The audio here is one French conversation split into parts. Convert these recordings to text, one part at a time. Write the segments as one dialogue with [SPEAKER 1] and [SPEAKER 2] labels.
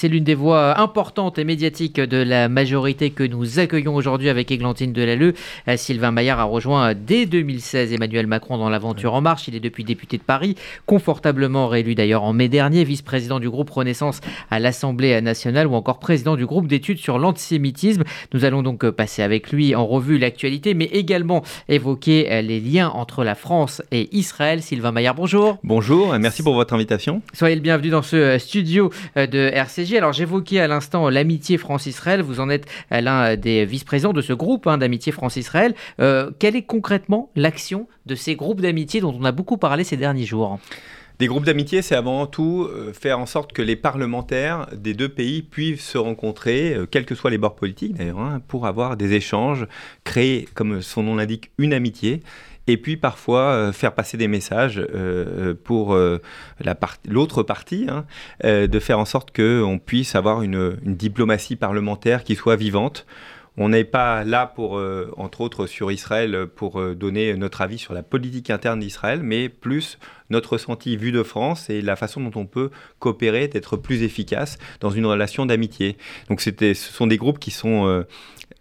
[SPEAKER 1] c'est l'une des voix importantes et médiatiques de la majorité que nous accueillons aujourd'hui avec Églantine Delalleux. Euh, Sylvain Maillard a rejoint dès 2016 Emmanuel Macron dans l'aventure En Marche. Il est depuis député de Paris, confortablement réélu d'ailleurs en mai dernier, vice-président du groupe Renaissance à l'Assemblée nationale ou encore président du groupe d'études sur l'antisémitisme. Nous allons donc passer avec lui en revue l'actualité, mais également évoquer les liens entre la France et Israël. Sylvain Maillard, bonjour.
[SPEAKER 2] Bonjour, merci pour votre invitation.
[SPEAKER 1] Soyez le bienvenu dans ce euh, studio euh, de RCJ. Alors j'évoquais à l'instant l'amitié France-Israël. Vous en êtes euh, l'un des vice-présidents de ce groupe hein, d'amitié France-Israël. quelle est concrètement l'action de ces groupes d'amitié dont on a beaucoup parlé ces derniers jours?
[SPEAKER 2] Des groupes d'amitié, c'est avant tout faire en sorte que les parlementaires des deux pays puissent se rencontrer, quels que soient les bords politiques d'ailleurs, hein, pour avoir des échanges, créer, comme son nom l'indique, une amitié et puis parfois euh, faire passer des messages euh, euh, pour l'autre partie, hein, de faire en sorte qu'on puisse avoir une, diplomatie parlementaire qui soit vivante. On n'est pas là pour, entre autres sur Israël, pour donner notre avis sur la politique interne d'Israël, mais plus notre ressenti vu de France et la façon dont on peut coopérer, d'être plus efficace dans une relation d'amitié. Donc ce sont des groupes qui sont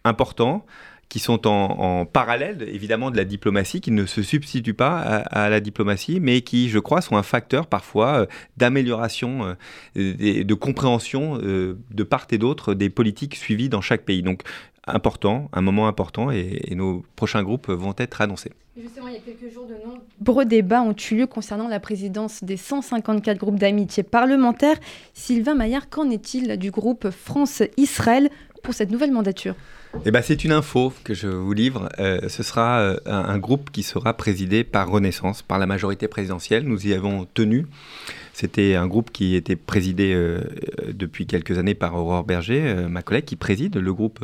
[SPEAKER 2] importants qui sont en, parallèle, évidemment, de la diplomatie, qui ne se substituent pas à, la diplomatie, mais qui, je crois, sont un facteur parfois euh, d'amélioration, euh, de compréhension euh, de part et d'autre des politiques suivies dans chaque pays. Donc, important, un moment important, et, nos prochains groupes vont être annoncés.
[SPEAKER 3] Justement, il y a quelques jours, de nombreux débats ont eu lieu concernant la présidence des 154 groupes d'amitié parlementaire. Sylvain Maillard, qu'en est-il du groupe France-Israël pour cette nouvelle mandature?
[SPEAKER 2] Eh ben, c'est une info que je vous livre. Euh, ce sera euh, un, groupe qui sera présidé par Renaissance, par la majorité présidentielle. Nous y avons tenu. C'était un groupe qui était présidé euh, depuis quelques années par Aurore Berger, ma collègue, qui préside le groupe,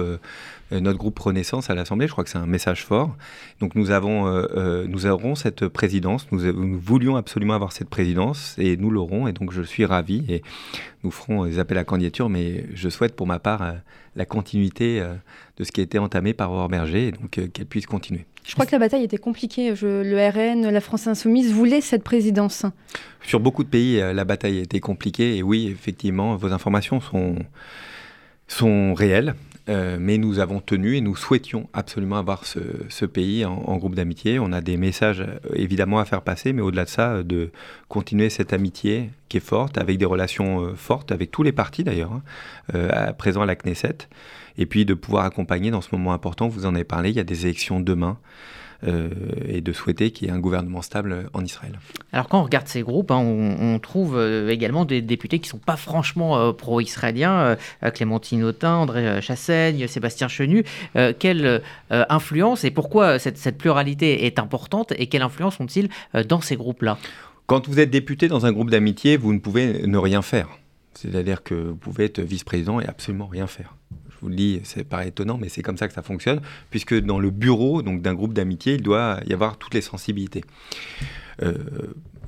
[SPEAKER 2] notre groupe Renaissance à l'Assemblée. Je crois que c'est un message fort. Donc nous, avons, nous aurons cette présidence. Nous, nous, voulions absolument avoir cette présidence et nous l'aurons. Et donc je suis ravi. Et nous ferons des appels à candidature, mais je souhaite pour ma part euh, la continuité euh, de ce qui a été entamé par Aurore Berger, et donc euh, qu'elle puisse continuer.
[SPEAKER 3] Je crois que la bataille était compliquée. le RN, la France Insoumise voulaient cette présidence.
[SPEAKER 2] Sur beaucoup de pays, la bataille été compliquée, et oui, effectivement, vos informations sont, sont réelles. Euh, mais nous avons tenu et nous souhaitions absolument avoir ce, pays en, groupe d'amitié. On a des messages euh, évidemment à faire passer, mais au-delà de ça, euh, de continuer cette amitié qui est forte, avec des relations fortes avec tous les partis d'ailleurs, hein, à à la Knesset, et puis de pouvoir accompagner dans ce moment important, vous en avez parlé, il y a des élections demain. Euh, et de souhaiter qu'il y ait un gouvernement stable en Israël.
[SPEAKER 1] Alors quand on regarde ces groupes, hein, on, trouve euh, également des députés qui ne sont pas franchement euh, pro-israéliens, Clémentine Autain, André Chassaigne, Sébastien Chenu. quelle influence et pourquoi cette, cette, pluralité est importante et quelle influence ont-ils dans ces groupes-là?
[SPEAKER 2] Quand vous êtes député dans un groupe d'amitié, vous ne pouvez ne rien faire. C'est-à-dire que vous pouvez être vice-président et absolument rien faire vous le dis, c'est paraît étonnant, mais c'est comme ça que ça fonctionne, puisque dans le bureau donc d'un groupe d'amitié, il doit y avoir toutes les sensibilités. Euh,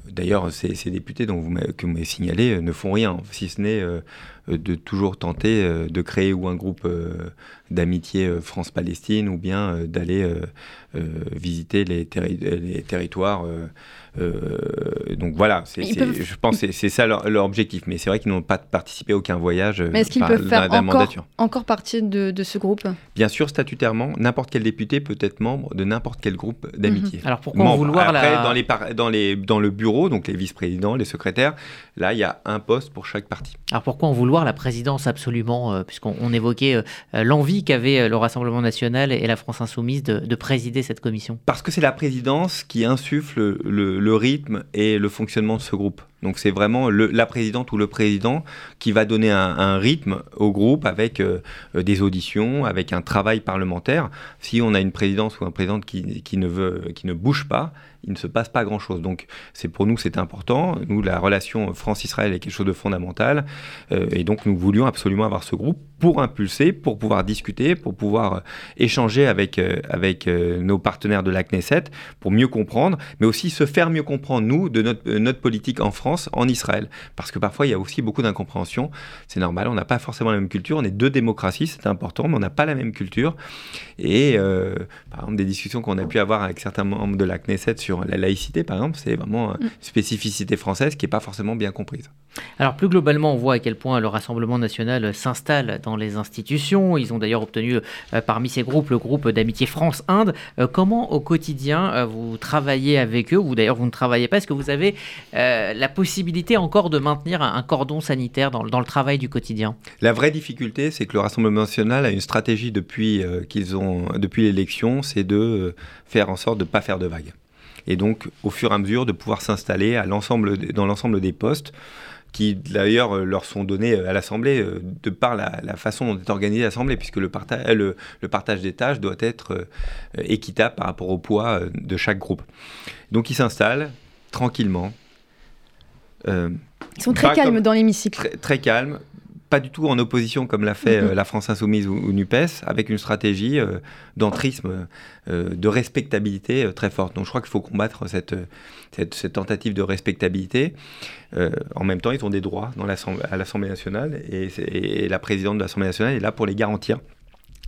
[SPEAKER 2] d'ailleurs, ces, députés dont vous que vous m'avez signalé euh, ne font rien, si ce n'est euh, de toujours tenter de créer ou un groupe d'amitié France-Palestine ou bien d'aller visiter les, les territoires euh, donc voilà, je pense que c'est ça leur, objectif. Mais c'est vrai qu'ils n'ont pas participé à aucun voyage.
[SPEAKER 3] Mais est-ce qu'ils peuvent faire encore, encore partie de, ce groupe?
[SPEAKER 2] Bien sûr, statutairement, n'importe quel député peut être membre de n'importe quel groupe d'amitié.
[SPEAKER 1] Mhm. Alors pourquoi vouloir
[SPEAKER 2] Après, dans, les dans, les, dans le bureau, donc les vice-présidents, les secrétaires, là, il y a un poste pour chaque parti.
[SPEAKER 1] Alors pourquoi en vouloir la présidence absolument euh, Puisqu'on évoquait euh, l'envie qu'avait le Rassemblement national et la France insoumise de, présider cette commission.
[SPEAKER 2] Parce que c'est la présidence qui insuffle le le rythme et le fonctionnement de ce groupe. Donc c'est vraiment la présidente ou le président qui va donner un, rythme au groupe avec euh, des auditions, avec un travail parlementaire. Si on a une présidence ou un président qui, qui, ne veut, qui ne bouge pas, il ne se passe pas grand-chose. Donc c'est pour nous c'est important. Nous la relation France-Israël est quelque chose de fondamental euh, et donc nous voulions absolument avoir ce groupe pour impulser, pour pouvoir discuter, pour pouvoir euh, échanger avec, euh, avec euh, nos partenaires de la Knesset, pour mieux comprendre, mais aussi se faire mieux comprendre, nous, de notre, notre politique en France, en Israël. Parce que parfois, il y a aussi beaucoup d'incompréhension. C'est normal, on n'a pas forcément la même culture. On est deux démocraties, c'est important, mais on n'a pas la même culture. Et par exemple, des discussions qu'on a pu avoir avec certains membres de la Knesset sur la laïcité, par exemple, c'est vraiment une spécificité française qui n'est pas forcément bien comprise.
[SPEAKER 1] Alors plus globalement, on voit à quel point le Rassemblement national s'installe dans les institutions. Ils ont d'ailleurs obtenu euh, parmi ces groupes le groupe d'amitié France-Inde. Euh, comment au quotidien euh, vous travaillez avec eux, ou d'ailleurs vous ne travaillez pas? Est-ce que vous avez la possibilité encore de maintenir un, cordon sanitaire dans, le travail du quotidien?
[SPEAKER 2] La vraie difficulté, c'est que le Rassemblement national a une stratégie depuis qu'ils depuis l'élection, c'est de faire en sorte de ne pas faire de vagues. Et donc, au fur et à mesure, de pouvoir s'installer dans l'ensemble des postes qui d'ailleurs euh, leur sont donnés euh, à l'Assemblée euh, de par la, façon dont est organisée l'Assemblée, puisque le, le, partage des tâches doit être équitable par rapport au poids de chaque groupe. Donc ils s'installent tranquillement.
[SPEAKER 3] ils sont très calmes dans l'hémicycle.
[SPEAKER 2] Très, très calmes, pas du tout en opposition comme l'a fait euh, la France Insoumise ou, NUPES, avec une stratégie euh, d'entrisme, euh, de respectabilité très forte. Donc je crois qu'il faut combattre cette, cette, tentative de respectabilité. en même temps, ils ont des droits dans à l'Assemblée nationale et, et, la présidente de l'Assemblée nationale est là pour les garantir.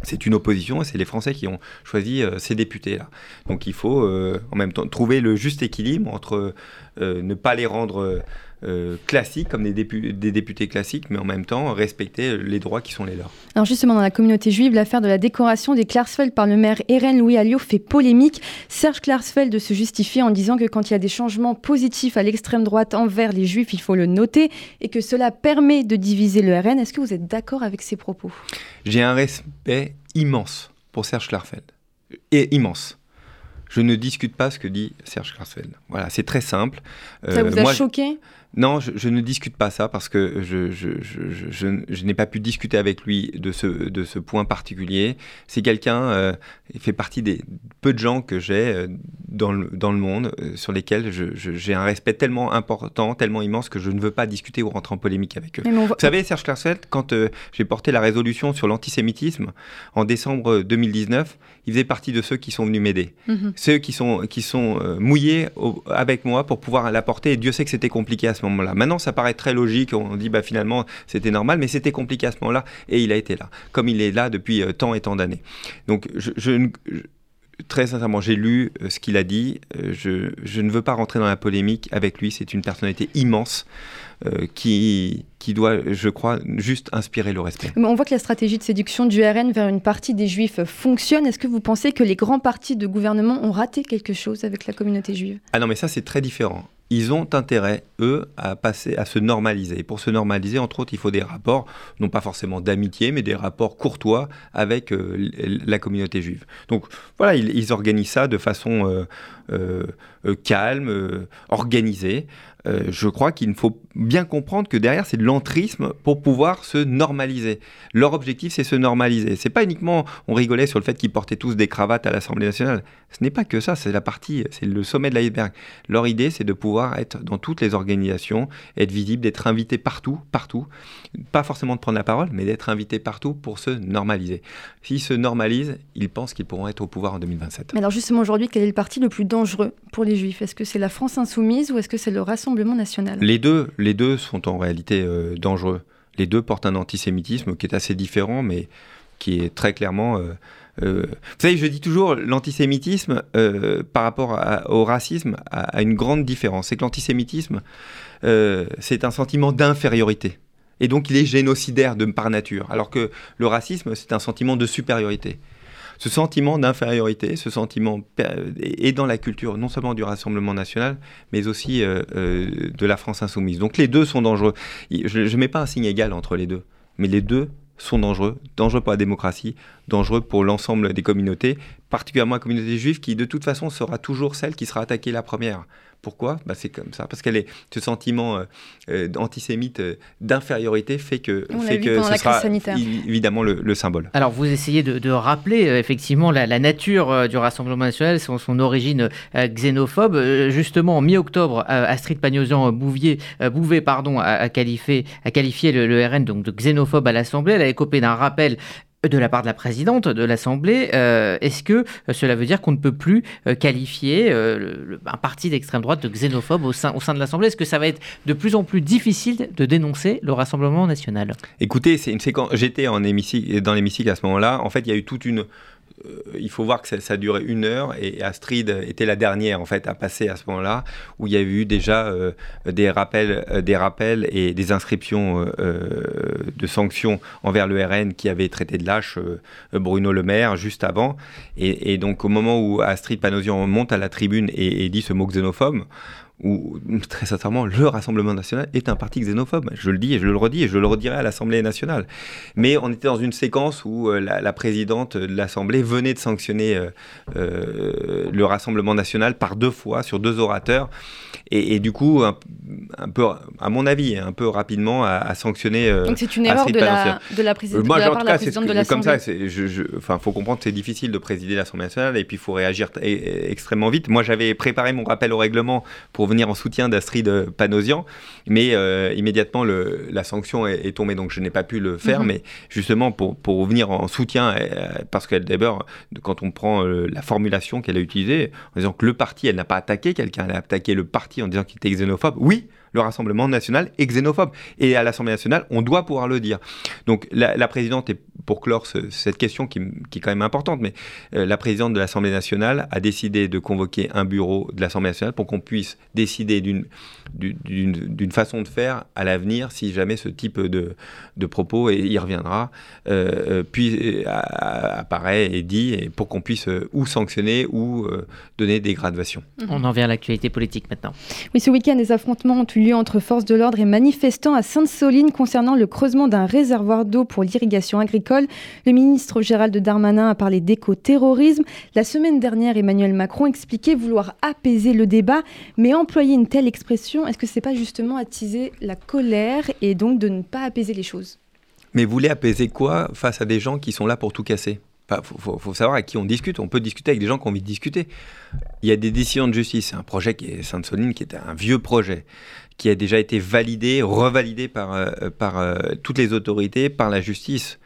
[SPEAKER 2] C'est une opposition et c'est les Français qui ont choisi ces députés-là. Donc il faut en même temps trouver le juste équilibre entre ne pas les rendre euh, classiques, comme des, des, députés classiques, mais en même temps respecter les droits qui sont les leurs.
[SPEAKER 3] Alors justement, dans la communauté juive, l'affaire de la décoration des Klarsfeld par le maire Eren Louis Alliot fait polémique. Serge Klarsfeld se justifie en disant que quand il y a des changements positifs à l'extrême droite envers les juifs, il faut le noter, et que cela permet de diviser le RN. Est-ce que vous êtes d'accord avec ces propos?
[SPEAKER 2] J'ai un respect immense pour Serge Klarsfeld. Et immense je ne discute pas ce que dit Serge Klarsfeld. Voilà, c'est très simple.
[SPEAKER 3] Ça vous a euh, choqué?
[SPEAKER 2] Non, je, ne discute pas ça parce que je, je, n'ai pas pu discuter avec lui de ce, de ce point particulier. C'est quelqu'un, euh, il fait partie des peu de gens que j'ai euh, dans, le, dans le monde euh, sur lesquels j'ai un respect tellement important, tellement immense que je ne veux pas discuter ou rentrer en polémique avec eux. Vous savez, Serge Klarsfeld, quand j'ai porté la résolution sur l'antisémitisme en décembre 2019, il faisait partie de ceux qui sont venus m'aider. Mhm. Ceux qui sont, qui sont mouillés avec moi pour pouvoir l'apporter. Et Dieu sait que c'était compliqué à ce moment-là. Maintenant, ça paraît très logique. On dit, bah, finalement, c'était normal, mais c'était compliqué à ce moment-là. Et il a été là, comme il est là depuis euh, tant et tant d'années. Donc, je, très sincèrement, j'ai lu euh, ce qu'il a dit. Euh, je, je, ne veux pas rentrer dans la polémique avec lui. C'est une personnalité immense. qui, qui doit, je crois, juste inspirer le respect.
[SPEAKER 3] On voit que la stratégie de séduction du RN vers une partie des juifs fonctionne. Est-ce que vous pensez que les grands partis de gouvernement ont raté quelque chose avec la communauté juive?
[SPEAKER 2] Ah non, mais ça c'est très différent ils ont intérêt, eux, à passer, à se normaliser. Et pour se normaliser, entre autres, il faut des rapports, non pas forcément d'amitié, mais des rapports courtois avec euh, la communauté juive. Donc voilà, ils, organisent ça de façon euh, euh, calme, organisée. je crois qu'il faut bien comprendre que derrière, c'est de l'entrisme pour pouvoir se normaliser. Leur objectif, c'est se normaliser. C'est pas uniquement, on rigolait sur le fait qu'ils portaient tous des cravates à l'Assemblée nationale. Ce n'est pas que ça, c'est la partie, c'est le sommet de l'iceberg. Leur idée, c'est de pouvoir être dans toutes les organisations, être visible, d'être invité partout, partout. Pas forcément de prendre la parole, mais d'être invité partout pour se normaliser. S'ils se normalisent, ils pensent qu'ils pourront être au pouvoir en 2027.
[SPEAKER 3] Mais alors justement aujourd'hui, quel est le parti le plus dangereux pour les Juifs Est-ce que c'est la France insoumise ou est-ce que c'est le Rassemblement national?
[SPEAKER 2] Les deux, les deux sont en réalité euh, dangereux. Les deux portent un antisémitisme qui est assez différent, mais qui est très clairement euh, euh, vous savez, je dis toujours, l'antisémitisme par rapport au racisme a, une grande différence. C'est que l'antisémitisme, c'est un sentiment d'infériorité. Et donc, il est génocidaire de par nature. Alors que le racisme, c'est un sentiment de supériorité. Ce sentiment d'infériorité, ce sentiment est dans la culture non seulement du Rassemblement national, mais aussi de la France insoumise. Donc les deux sont dangereux. Je ne mets pas un signe égal entre les deux, mais les deux sont dangereux, dangereux pour la démocratie, dangereux pour l'ensemble des communautés, particulièrement la communauté juive qui de toute façon sera toujours celle qui sera attaquée la première Pourquoi? Bah, C'est comme ça. Parce que ce sentiment antisémite d'infériorité fait que, fait que ce sera évidemment le, symbole.
[SPEAKER 1] Alors vous essayez de, rappeler effectivement la, nature du Rassemblement national, son, son origine xénophobe. justement, en mi-octobre, Astrid Pagnosian-Bouvier, Bouvet pardon, a, qualifié, a qualifié le, le, RN donc, de xénophobe à l'Assemblée. Elle a écopé d'un rappel de la part de la présidente de l'Assemblée, euh, est-ce que euh, cela veut dire qu'on ne peut plus euh, qualifier un parti d'extrême droite de xénophobe au sein, de l'Assemblée? Est-ce que ça va être de plus en plus difficile de dénoncer le Rassemblement national?
[SPEAKER 2] Écoutez, c'est une séquence. J'étais en dans l'hémicycle à ce moment-là. En fait, il y a eu toute une il faut voir que ça, a duré une heure et Astrid était la dernière en fait à passer à ce moment-là où il y a eu déjà euh, des rappels, euh, des rappels et des inscriptions de sanctions envers le RN qui avait traité de lâche Bruno Le Maire juste avant. Et, donc au moment où Astrid Panosian monte à la tribune et dit ce mot xénophobe où, très sincèrement, le Rassemblement national est un parti xénophobe. Je le dis et je le redis et je le redirai à l'Assemblée nationale. Mais on était dans une séquence où euh, la, présidente de l'Assemblée venait de sanctionner euh, euh, le Rassemblement national par deux fois sur deux orateurs. Et, du coup, un, peu, à mon avis, un peu rapidement, à, sanctionner.
[SPEAKER 3] Donc c'est une erreur de la, de la, présidente, de la
[SPEAKER 2] part de
[SPEAKER 3] la présidente de l'Assemblée.
[SPEAKER 2] Comme ça, il faut comprendre que c'est difficile de présider l'Assemblée nationale et puis il faut réagir extrêmement vite. Moi, j'avais préparé mon rappel au règlement pour venir en soutien d'Astrid Panosian, mais euh, immédiatement le, la sanction est, tombée, donc je n'ai pas pu le faire. Mhm. Mais justement, pour, pour venir en soutien, euh, parce qu'elle d'abord, quand on prend euh, la formulation qu'elle a utilisée, en disant que le parti, elle n'a pas attaqué quelqu'un, elle a attaqué le parti en disant qu'il était xénophobe, oui, le Rassemblement national est xénophobe. Et à l'Assemblée nationale, on doit pouvoir le dire. Donc la, présidente, et pour clore cette question qui, est quand même importante, mais euh, la présidente de l'Assemblée nationale a décidé de convoquer un bureau de l'Assemblée nationale pour qu'on puisse décider d'une d'une façon de faire à l'avenir si jamais ce type de, de propos, et y reviendra, euh, euh, puis apparaît et dit, et pour qu'on puisse ou sanctionner ou donner des graduations.
[SPEAKER 1] On en vient à l'actualité politique maintenant.
[SPEAKER 3] Oui, ce week-end, les affrontements ont eu lieu entre forces de l'ordre et manifestants à Sainte-Soline concernant le creusement d'un réservoir d'eau pour l'irrigation agricole. Le ministre Gérald Darmanin a parlé d'éco-terrorisme. La semaine dernière, Emmanuel Macron expliquait vouloir apaiser le débat, mais employer une telle expression, est-ce que ce n'est pas justement attiser la colère et donc de ne pas apaiser les choses?
[SPEAKER 2] Mais vous voulez apaiser quoi face à des gens qui sont là pour tout casser? Il faut, savoir avec qui on discute. On peut discuter avec des gens qui ont envie de discuter. Il y a des décisions de justice. C'est un projet qui est Sainte-Soline, qui est un vieux projet qui a déjà été validé, revalidé par, euh, euh, toutes les autorités, par la justice.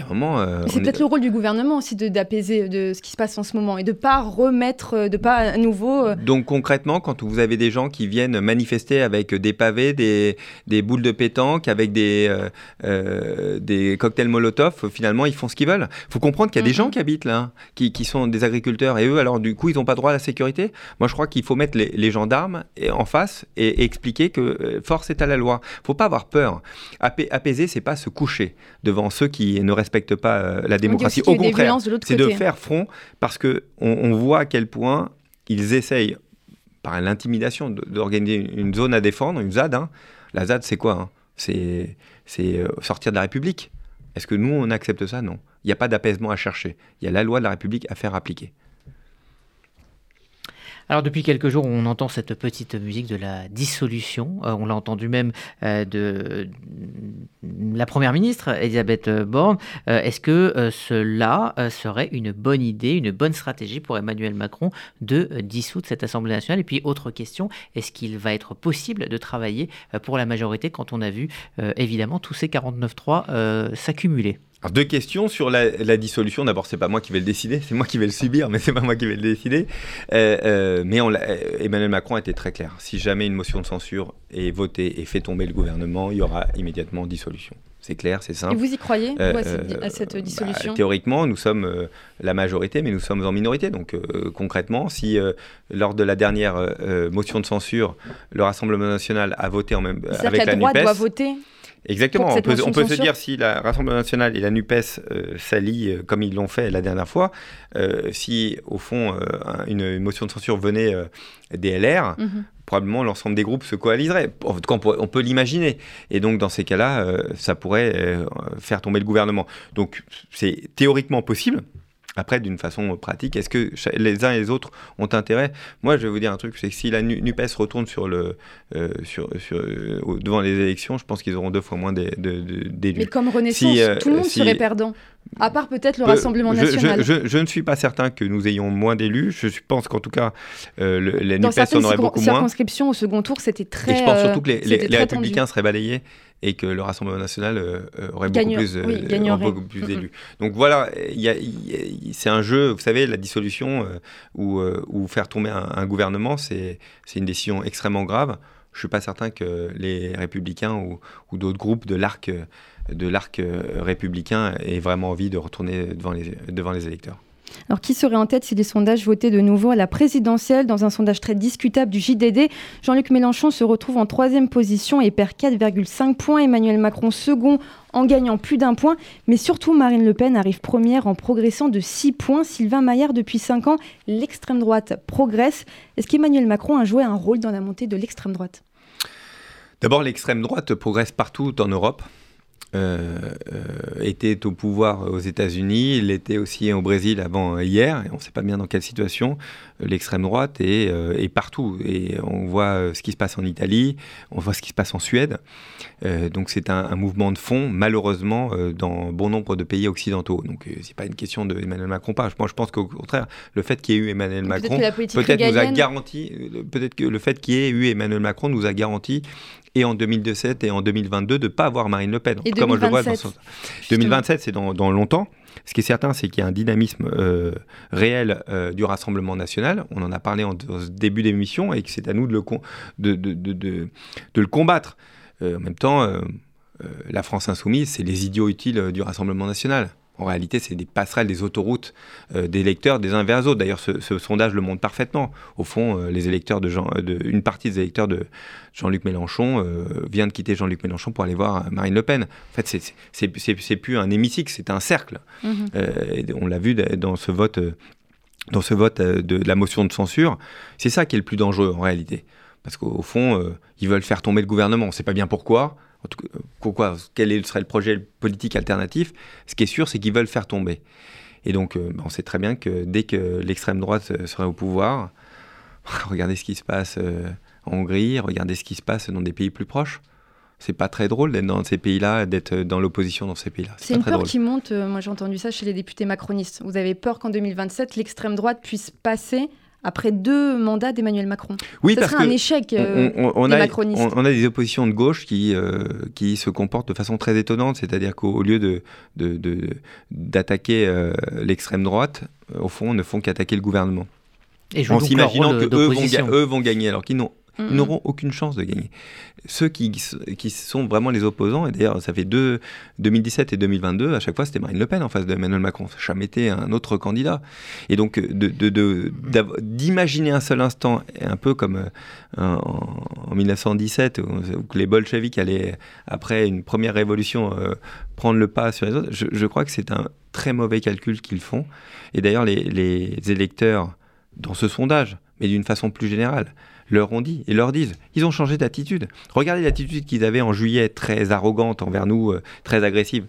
[SPEAKER 3] Euh, c'est peut-être le rôle du gouvernement aussi d'apaiser de, ce qui se passe en ce moment et de ne pas remettre, euh, de pas à nouveau. Euh,
[SPEAKER 2] Donc concrètement, quand vous avez des gens qui viennent manifester avec des pavés, des, des boules de pétanque, avec des, des cocktails Molotov, finalement ils font ce qu'ils veulent. Il faut comprendre qu'il y a des gens qui habitent là, qui, qui, sont des agriculteurs et eux, alors du coup, ils n'ont pas droit à la sécurité. Moi, je crois qu'il faut mettre les, gendarmes en face et, expliquer que force est à la loi. Il faut pas avoir peur. apaiser, c'est pas se coucher devant ceux qui ne restent respecte pas euh, la démocratie. Au contraire, c'est de faire front parce que on, voit à quel point ils essayent, par l'intimidation, d'organiser une zone à défendre, une ZAD. Hein. La ZAD, c'est quoi hein? C'est euh, sortir de la République. Est-ce que nous, on accepte ça? Non. Il n'y a pas d'apaisement à chercher. Il y a la loi de la République à faire appliquer.
[SPEAKER 1] Alors depuis quelques jours, on entend cette petite musique de la dissolution. Euh, on l'a entendu même euh, de, la Première ministre, Elisabeth Borne. Euh, est-ce que cela serait une bonne idée, une bonne stratégie pour Emmanuel Macron de dissoudre cette Assemblée nationale? Et puis autre question, est-ce qu'il va être possible de travailler pour la majorité quand on a vu évidemment tous ces 49-3 s'accumuler?
[SPEAKER 2] Deux questions sur la, dissolution. D'abord, c'est pas moi qui vais le décider, c'est moi qui vais le subir, mais c'est pas moi qui vais le décider. Euh, euh, mais on Emmanuel Macron a été très clair. Si jamais une motion de censure est votée et fait tomber le gouvernement, il y aura immédiatement dissolution. C'est clair, c'est simple.
[SPEAKER 3] Et vous y croyez à cette, euh, dissolution
[SPEAKER 2] bah, Théoriquement, nous sommes la majorité, mais nous sommes en minorité. Donc concrètement, si lors de la dernière motion de censure, le Rassemblement national a voté en même avec la, la droite
[SPEAKER 3] doit voter?
[SPEAKER 2] Exactement. On peut, on peut se dire si la Rassemblement national et la NUPES euh, s'allient euh, comme ils l'ont fait la dernière fois, euh, si au fond une, motion de censure venait des LR, mhm. probablement l'ensemble des groupes se coaliserait. En tout cas, on, peut l'imaginer. Et donc, dans ces cas-là, ça pourrait faire tomber le gouvernement. Donc, c'est théoriquement possible. Après, d'une façon pratique, est-ce que les uns et les autres ont intérêt? Moi, je vais vous dire un truc, c'est que si la NUPES retourne sur le, euh, sur, sur, euh, devant les élections, je pense qu'ils auront deux fois moins d'élus.
[SPEAKER 3] Mais comme Renaissance, euh, tout le monde serait perdant. À part peut-être le Rassemblement national.
[SPEAKER 2] Je, ne suis pas certain que nous ayons moins d'élus. Je pense qu'en tout cas, euh, le, les NUPES en auraient beaucoup moins.
[SPEAKER 3] Dans circonscriptions au second tour, c'était très.
[SPEAKER 2] Et je pense surtout que les, Républicains seraient balayés et que le Rassemblement national aurait beaucoup plus, beaucoup plus d'élus. Donc voilà, c'est un jeu, vous savez, la dissolution ou, faire tomber un, un gouvernement, c'est une décision extrêmement grave je suis pas certain que les républicains ou, d'autres groupes de l'arc de l'arc républicain aient vraiment envie de retourner devant les, devant les électeurs.
[SPEAKER 3] Alors, qui serait en tête si les sondages votaient de nouveau à la présidentielle Dans un sondage très discutable du JDD, Jean-Luc Mélenchon se retrouve en troisième position et perd 4,5 points. Emmanuel Macron second en gagnant plus d'un point. Mais surtout, Marine Le Pen arrive première en progressant de 6 points. Sylvain Maillard, depuis 5 ans, l'extrême droite progresse. Est-ce qu'Emmanuel Macron a joué un rôle dans la montée de l'extrême droite?
[SPEAKER 2] D'abord, l'extrême droite progresse partout en Europe. Euh, euh, était au pouvoir aux États-Unis, il était aussi au Brésil avant hier, et on ne sait pas bien dans quelle situation. Euh, l'extrême droite est, est, partout, et on voit ce qui se passe en Italie, on voit ce qui se passe en Suède. donc c'est un, mouvement de fond, malheureusement, dans bon nombre de pays occidentaux. Donc c'est pas une question de Emmanuel Macron pas. Moi je pense qu'au contraire, le fait qu'il y ait eu Emmanuel Macron, peut-être nous a garanti, peut-être que le fait qu'il y ait eu Emmanuel Macron nous a garanti et en 2017 et en 2022 de ne pas avoir Marine Le Pen.
[SPEAKER 3] Et 2027,
[SPEAKER 2] 2027, c'est dans, longtemps. Ce qui est certain, c'est qu'il y a un dynamisme euh, réel euh, du Rassemblement national. On en a parlé en, début d'émission et que c'est à nous de le, combattre. Euh, en même temps, la France insoumise, c'est les idiots utiles du Rassemblement national. En réalité, c'est des passerelles, des autoroutes euh, des électeurs des uns vers les autres. D'ailleurs, ce, sondage le montre parfaitement. Au fond, euh, les électeurs de, Jean, de une partie des électeurs de Jean-Luc Mélenchon euh, vient de quitter Jean-Luc Mélenchon pour aller voir Marine Le Pen. En fait, c'est plus un hémicycle, c'est un cercle. Mhm. on l'a vu dans ce vote, dans ce vote de, la motion de censure. C'est ça qui est le plus dangereux en réalité. Parce qu'au fond, ils veulent faire tomber le gouvernement. On ne sait pas bien pourquoi quel serait le projet politique alternatif Ce qui est sûr, c'est qu'ils veulent faire tomber. Et donc, euh, on sait très bien que dès que l'extrême droite euh, serait au pouvoir, regardez ce qui se passe euh, en Hongrie, regardez ce qui se passe dans des pays plus proches. C'est pas très drôle d'être dans ces pays-là, d'être dans l'opposition dans ces pays-là.
[SPEAKER 3] C'est une peur qui monte. moi, j'ai entendu ça chez les députés macronistes. Vous avez peur qu'en 2027, l'extrême droite puisse passer après deux mandats d'Emmanuel Macron.
[SPEAKER 2] Oui,
[SPEAKER 3] ça
[SPEAKER 2] parce
[SPEAKER 3] serait un échec euh,
[SPEAKER 2] on,
[SPEAKER 3] des
[SPEAKER 2] a,
[SPEAKER 3] macronistes.
[SPEAKER 2] On, a des oppositions de gauche qui, euh, qui se comportent de façon très étonnante, c'est-à-dire qu'au lieu de, d'attaquer euh, l'extrême droite, au fond, ne font qu'attaquer le gouvernement.
[SPEAKER 1] Et en s'imaginant
[SPEAKER 2] qu'eux vont, eux vont gagner, alors qu'ils n'ont n'auront aucune chance de gagner. Ceux qui, qui sont vraiment les opposants, et d'ailleurs ça fait deux, 2017 et 2022, à chaque fois c'était Marine Le Pen en face d'Emmanuel Macron, ça jamais été un autre candidat. Et donc d'imaginer de, de, un seul instant, un peu comme euh, en, 1917, où, les bolcheviks allaient, après une première révolution, euh, prendre le pas sur les autres, je, crois que c'est un très mauvais calcul qu'ils font. Et d'ailleurs les électeurs, dans ce sondage, mais d'une façon plus générale, leur ont dit et leur disent. Ils ont changé d'attitude. Regardez l'attitude qu'ils avaient en juillet, très arrogante envers nous, euh, très agressive.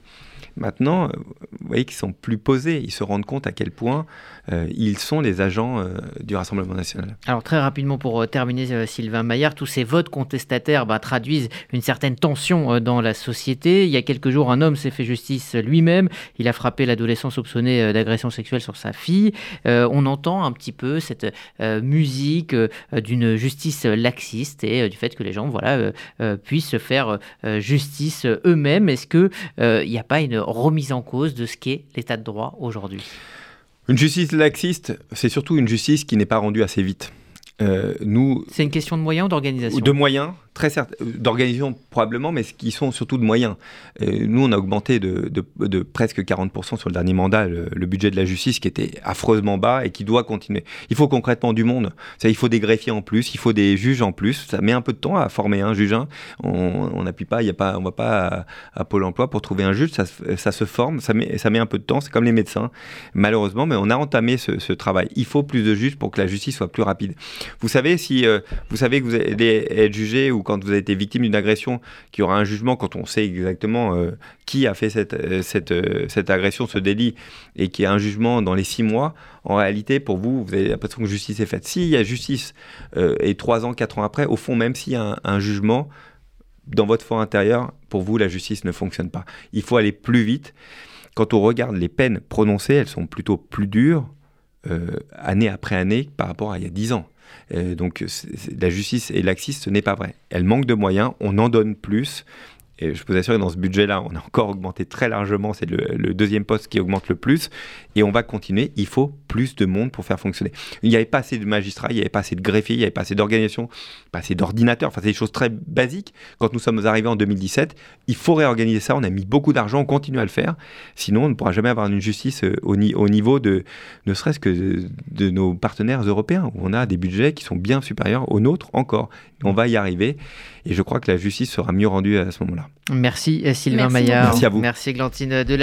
[SPEAKER 2] Maintenant, euh, vous voyez qu'ils sont plus posés, ils se rendent compte à quel point euh, ils sont les agents euh, du Rassemblement national.
[SPEAKER 1] Alors très rapidement pour terminer, Sylvain Maillard, tous ces votes contestataires bah, traduisent une certaine tension dans la société. Il y a quelques jours, un homme s'est fait justice lui-même. Il a frappé l'adolescent soupçonné d'agression sexuelle sur sa fille. on entend un petit peu cette musique d'une justice laxiste et du fait que les gens voilà, puissent se faire justice eux-mêmes. Est-ce qu'il n'y a pas une remise en cause de ce qu'est l'état de droit aujourd'hui
[SPEAKER 2] Une justice laxiste, c'est surtout une justice qui n'est pas rendue assez vite.
[SPEAKER 1] Euh, nous, c'est une question de moyens ou d'organisation
[SPEAKER 2] De moyens, très certes, euh, d'organisation probablement, mais qui sont surtout de moyens. Euh, nous, on a augmenté de, de, presque 40% sur le dernier mandat le, budget de la justice qui était affreusement bas et qui doit continuer. Il faut concrètement du monde. Il faut des greffiers en plus, il faut des juges en plus. Ça met un peu de temps à former un juge. Hein. On n'appuie pas, y a pas, on va pas à, Pôle Emploi pour trouver un juge. Ça, ça, se forme, ça met, ça met un peu de temps. C'est comme les médecins, malheureusement, mais on a entamé ce, ce travail. Il faut plus de juges pour que la justice soit plus rapide. Vous savez si vous savez que vous allez être jugé ou quand vous avez été victime d'une agression, qu'il y aura un jugement quand on sait exactement qui a fait cette, cette, cette agression, ce délit, et qu'il y a un jugement dans les six mois. En réalité, pour vous, vous avez l'impression que justice est faite. S'il y a justice et trois ans, quatre ans après, au fond, même s'il y a un, jugement dans votre fort intérieur, pour vous, la justice ne fonctionne pas. Il faut aller plus vite. Quand on regarde les peines prononcées, elles sont plutôt plus dures euh, année après année par rapport à il y a dix ans. Euh, donc la justice est laxiste, ce n'est pas vrai. Elle manque de moyens, on en donne plus. Et je peux vous assurer, dans ce budget-là, on a encore augmenté très largement. C'est le, deuxième poste qui augmente le plus. Et on va continuer. Il faut plus de monde pour faire fonctionner. Il n'y avait pas assez de magistrats, il n'y avait pas assez de greffiers, il n'y avait pas assez d'organisations, pas assez d'ordinateurs. Enfin, c'est des choses très basiques. Quand nous sommes arrivés en 2017, il faut réorganiser ça. On a mis beaucoup d'argent, on continue à le faire. Sinon, on ne pourra jamais avoir une justice euh, au, niveau de, ne serait-ce que de, nos partenaires européens, où on a des budgets qui sont bien supérieurs aux nôtres encore. on va y arriver. Et je crois que la justice sera mieux rendue à ce moment-là.
[SPEAKER 1] Merci Sylvain Maillard.
[SPEAKER 2] Merci à vous.
[SPEAKER 1] Merci Glantine de